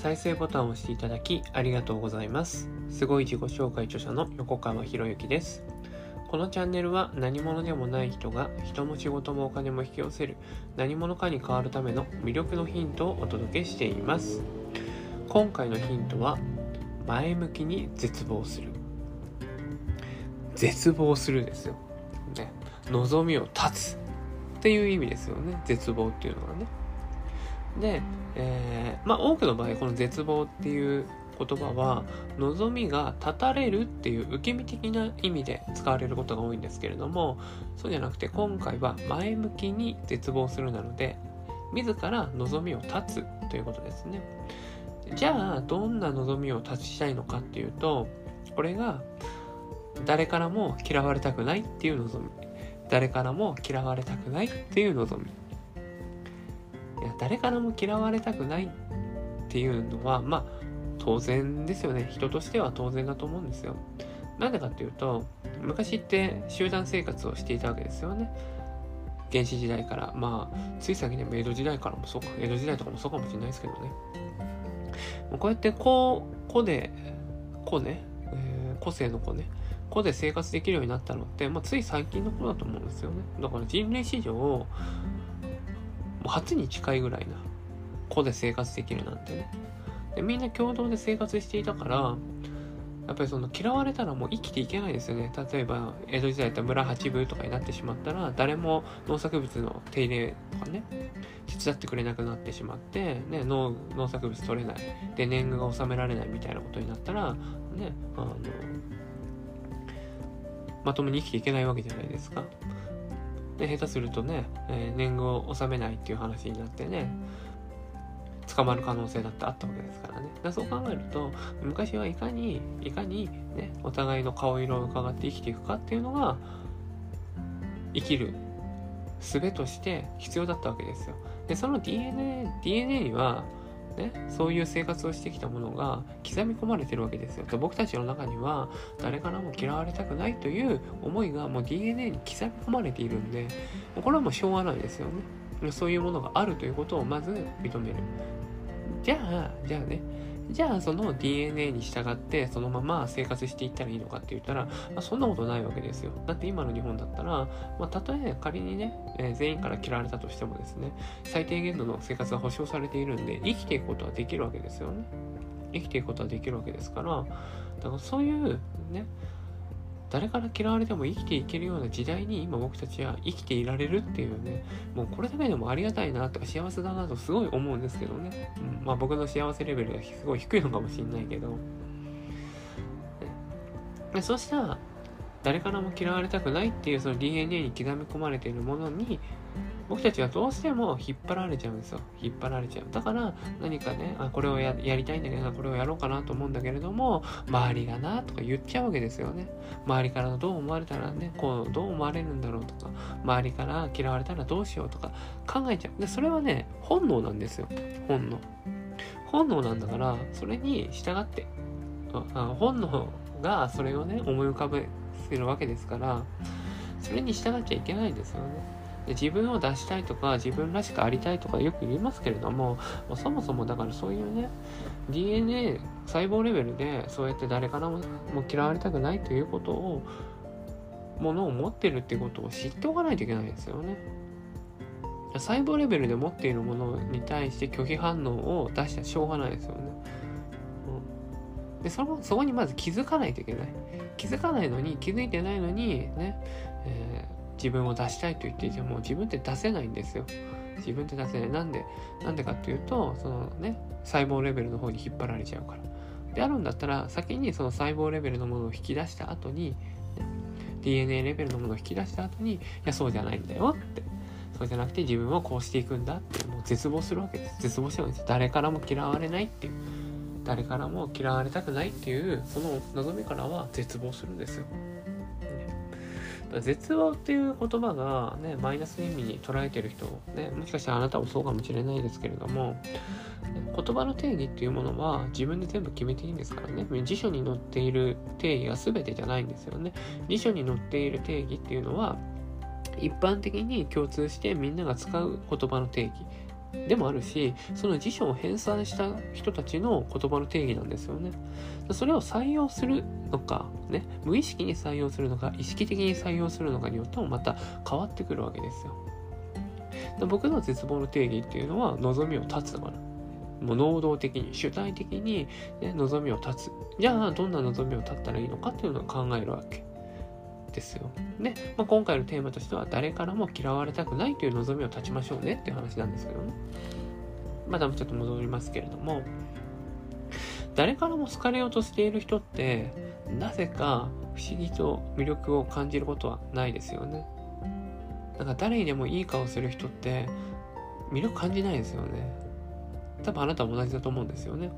再生ボタンを押していただきありがとうございます。すごい自己紹介著者の横川博之です。このチャンネルは何者でもない人が人も仕事もお金も引き寄せる何者かに変わるための魅力のヒントをお届けしています。今回のヒントは前向きに絶望する。絶望するですよ。ね。望みを断つっていう意味ですよね。絶望っていうのはね。で、えー、まあ多くの場合この絶望っていう言葉は望みが断たれるっていう受け身的な意味で使われることが多いんですけれどもそうじゃなくて今回は前向きに絶望するなので自ら望みを断つということですね。じゃあどんな望みを断ちたいのかっていうとこれが誰からも嫌われたくないっていう望み誰からも嫌われたくないっていう望み。いや誰からも嫌われたくないっていうのはまあ当然ですよね。人としては当然だと思うんですよ。なんでかっていうと昔って集団生活をしていたわけですよね。原始時代から。まあつい先でも江戸時代からもそうか。江戸時代とかもそうかもしれないですけどね。こうやって子子で子ね、えー、個性の子ね。子で生活できるようになったのって、まあ、つい最近のことだと思うんですよね。だから人類史上初に近いぐらいな子で生活できるなんてね。でみんな共同で生活していたからやっぱりその嫌われたらもう生きていけないですよね。例えば江戸時代だったら村八分とかになってしまったら誰も農作物の手入れとかね手伝ってくれなくなってしまって、ね、農農作物取れない。で年貢が納められないみたいなことになったらねあのまともに生きていけないわけじゃないですか。で下手するとね、えー、年貢を納めないっていう話になってね捕まる可能性だってあったわけですからね。だそう考えると昔はいかにいかにねお互いの顔色を伺って生きていくかっていうのが生きる術として必要だったわけですよ。でその DNA, DNA にはね、そういう生活をしてきたものが刻み込まれてるわけですよ。で僕たちの中には誰からも嫌われたくないという思いがもう DNA に刻み込まれているんで、これはもうしょうがないですよね。そういうものがあるということをまず認める。じゃあ、じゃあね、じゃあその DNA に従ってそのまま生活していったらいいのかって言ったら、まあ、そんなことないわけですよ。だって今の日本だったら、まあ、たとえ仮にね、えー、全員から嫌われたとしてもですね、最低限度の生活が保障されているんで、生きていくことはできるわけですよね。生きていくことはできるわけですから、だからそういうね、誰から嫌われても生きていけるような時代に今僕たちは生きていられるっていうね、もうこれだけでもありがたいなとか幸せだなとすごい思うんですけどね。うん、まあ僕の幸せレベルがすごい低いのかもしれないけど。でそうした誰からも嫌われたくないっていうその DNA に刻み込まれているものに僕たちはどうしても引っ張られちゃうんですよ。引っ張られちゃう。だから何かね、あこれをやりたいんだけどな、これをやろうかなと思うんだけれども、周りがなとか言っちゃうわけですよね。周りからどう思われたらね、こうどう思われるんだろうとか、周りから嫌われたらどうしようとか考えちゃう。で、それはね、本能なんですよ。本能。本能なんだから、それに従って、あ本能がそれをね、思い浮かべるわけですから、それに従っちゃいけないんですよね。で自分を出したいとか自分らしくありたいとかよく言いますけれども、そもそもだからそういうね DNA 細胞レベルでそうやって誰からもも嫌われたくないということをものを持ってるっていうことを知っておかないといけないですよね。細胞レベルで持っているものに対して拒否反応を出したらしょうがないですよね。うん、でそのそこにまず気づかないといけない。気づかないのに気づいてないのにね、えー自分を出したいと言っていても自分って出せないんですよ。自分って出せない。なんで、なんでかっていうと、そのね、細胞レベルの方に引っ張られちゃうから。であるんだったら、先にその細胞レベルのものを引き出した後に、ね、DNA レベルのものを引き出した後に、いや、そうじゃないんだよって。そうじゃなくて自分はこうしていくんだって、もう絶望するわけです。絶望してるんです。誰からも嫌われないっていう。誰からも嫌われたくないっていう、その望みからは絶望するんですよ。絶望っていう言葉がね、マイナス意味に捉えてる人、ね、もしかしたらあなたもそうかもしれないですけれども、言葉の定義っていうものは自分で全部決めていいんですからね。辞書に載っている定義が全てじゃないんですよね。辞書に載っている定義っていうのは、一般的に共通してみんなが使う言葉の定義でもあるしその辞書を編纂した人たちの言葉の定義なんですよね。それを採用するのか、ね、無意識に採用するのか意識的に採用するのかによってもまた変わってくるわけですよ。僕の絶望の定義っていうのは望みを断つだからもう能動的に主体的に、ね、望みを断つ。じゃあどんな望みを断ったらいいのかっていうのを考えるわけ。ですよ。で、まあ、今回のテーマとしては誰からも嫌われたくないという望みを断ちましょうねっていう話なんですけどね。まだもちょっと戻りますけれども誰からも好かれようとしている人ってなぜか不思議と魅力を感じることはないですよね。なんか誰にでもいい顔する人って魅力感じないですよね。多分あなたも同じだと思うんですよね。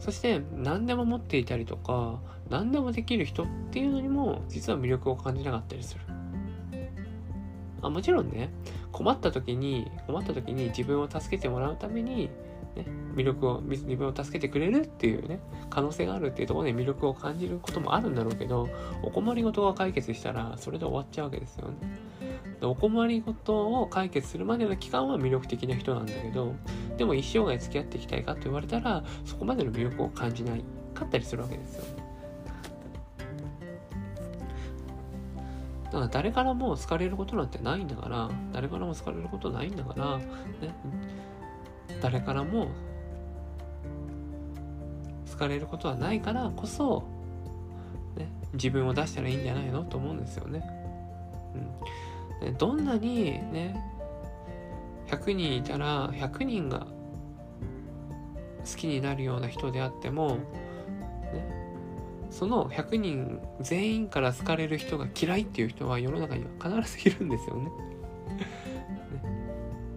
そして何でも持っていたりとか何でもできる人っていうのにも実は魅力を感じなかったりする。あもちろんね困った時に困った時に自分を助けてもらうために、ね、魅力を自分を助けてくれるっていうね可能性があるっていうところで魅力を感じることもあるんだろうけどお困りごとが解決したらそれで終わっちゃうわけですよね。お困りごとを解決するまでの期間は魅力的な人なんだけどでも一生涯付き合っていきたいかと言われたらそこまでの魅力を感じないかったりするわけですよ。だから誰からも好かれることなんてないんだから誰からも好かれることないんだから、ね、誰からも好かれることはないからこそ、ね、自分を出したらいいんじゃないのと思うんですよね。うん、どんなにね100人いたら100人が好きになるような人であっても、ね、その100人全員から好かれる人が嫌いっていう人は世の中には必ずいるんですよね。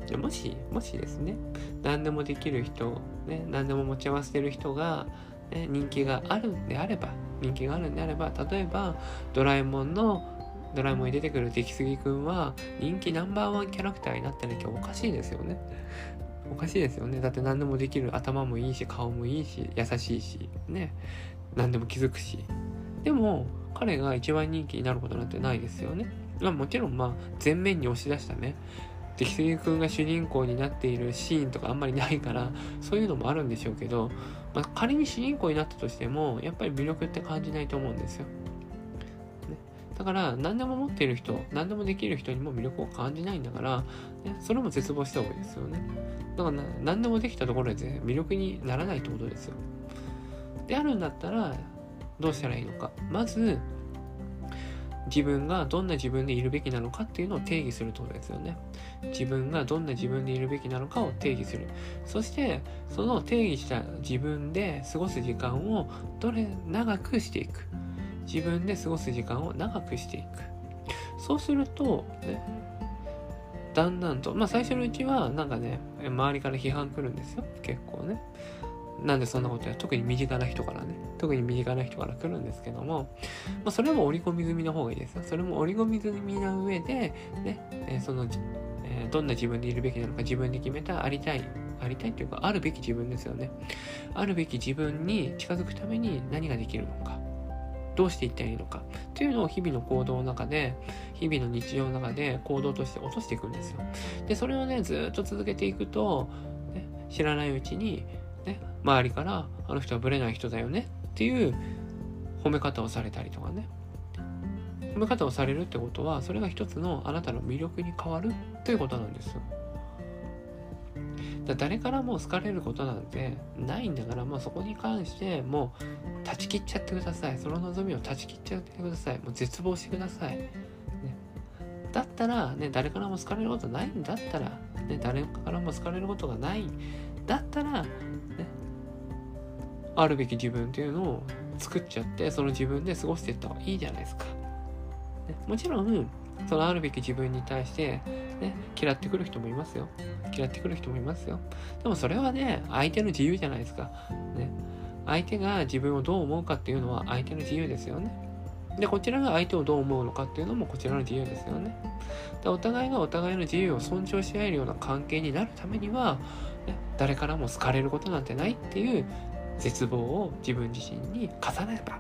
ねもし、もしですね、何でもできる人、ね、何でも持ち合わせてる人が、ね、人気があるんであれば、人気があるんであれば、例えば、ドラえもんのドラえもんに出てくる出来すぎくんは人気ナンバーワンキャラクターになったら今日おかしいですよね。おかしいですよね。だって何でもできる頭もいいし、顔もいいし、優しいし、ね。何でも気づくし。でも、彼が一番人気になることなんてないですよね。まあもちろんまあ前面に押し出したね、出来すぎくんが主人公になっているシーンとかあんまりないから、そういうのもあるんでしょうけど、まあ、仮に主人公になったとしても、やっぱり魅力って感じないと思うんですよ。だから何でも持っている人何でもできる人にも魅力を感じないんだから、ね、それも絶望した方がいいですよねだから何でもできたところで魅力にならないってことですよであるんだったらどうしたらいいのかまず自分がどんな自分でいるべきなのかっていうのを定義するってことですよね。自分がどんな自分でいるべきなのかを定義する。そして、その定義した自分で過ごす時間をどれ長くしていく。自分で過ごす時間を長くしていく。そうするとねだんだんとまあ最初のうちはなんかね周りから批判来るんですよ。結構ね。なんでそんなことや特に身近な人からね。特に身近な人から来るんですけども、まあ、それも織り込み済みの方がいいですよ。それも織り込み済みな上でね、え、その、え、どんな自分でいるべきなのか自分で決めたありたいありたいというかあるべき自分ですよね。あるべき自分に近づくために何ができるのか。どうしていったらいいのか。っていうのを日々の行動の中で日々の日常の中で行動として落としていくんですよ。でそれをねずっと続けていくと、ね、知らないうちに、ね、周りからあの人はブレない人だよねっていう褒め方をされたりとかね。褒め方をされるってことはそれが一つのあなたの魅力に変わるということなんですよ。だ誰からも好かれることなんてないんだから、もうそこに関してもう断ち切っちゃってください。その望みを断ち切っちゃってください。もう絶望してください。ね、だったら、ね、誰からも好かれることないんだったら、ね、誰からも好かれることがないだったら、ね、あるべき自分っていうのを作っちゃって、その自分で過ごしていった方がいいじゃないですか。ね、もちろん、そのあるべき自分に対して、ね、嫌ってくる人もいますよ。嫌ってくる人もいますよ。でもそれはね、相手の自由じゃないですか。ね。相手が自分をどう思うかっていうのは相手の自由ですよね。で、こちらが相手をどう思うのかっていうのもこちらの自由ですよね。でお互いがお互いの自由を尊重し合えるような関係になるためには、ね、誰からも好かれることなんてないっていう絶望を自分自身に重ねれば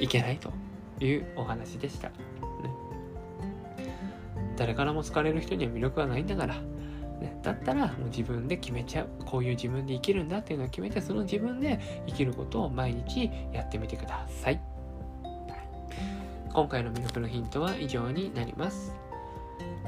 いけないというお話でした。誰からも好かれる人には魅力はないんだから、ね、だったらもう自分で決めちゃう。こういう自分で生きるんだっていうのを決めてその自分で生きることを毎日やってみてください。今回の魅力のヒントは以上になります。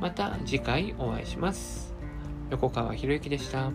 また次回お会いします。横川博之でした。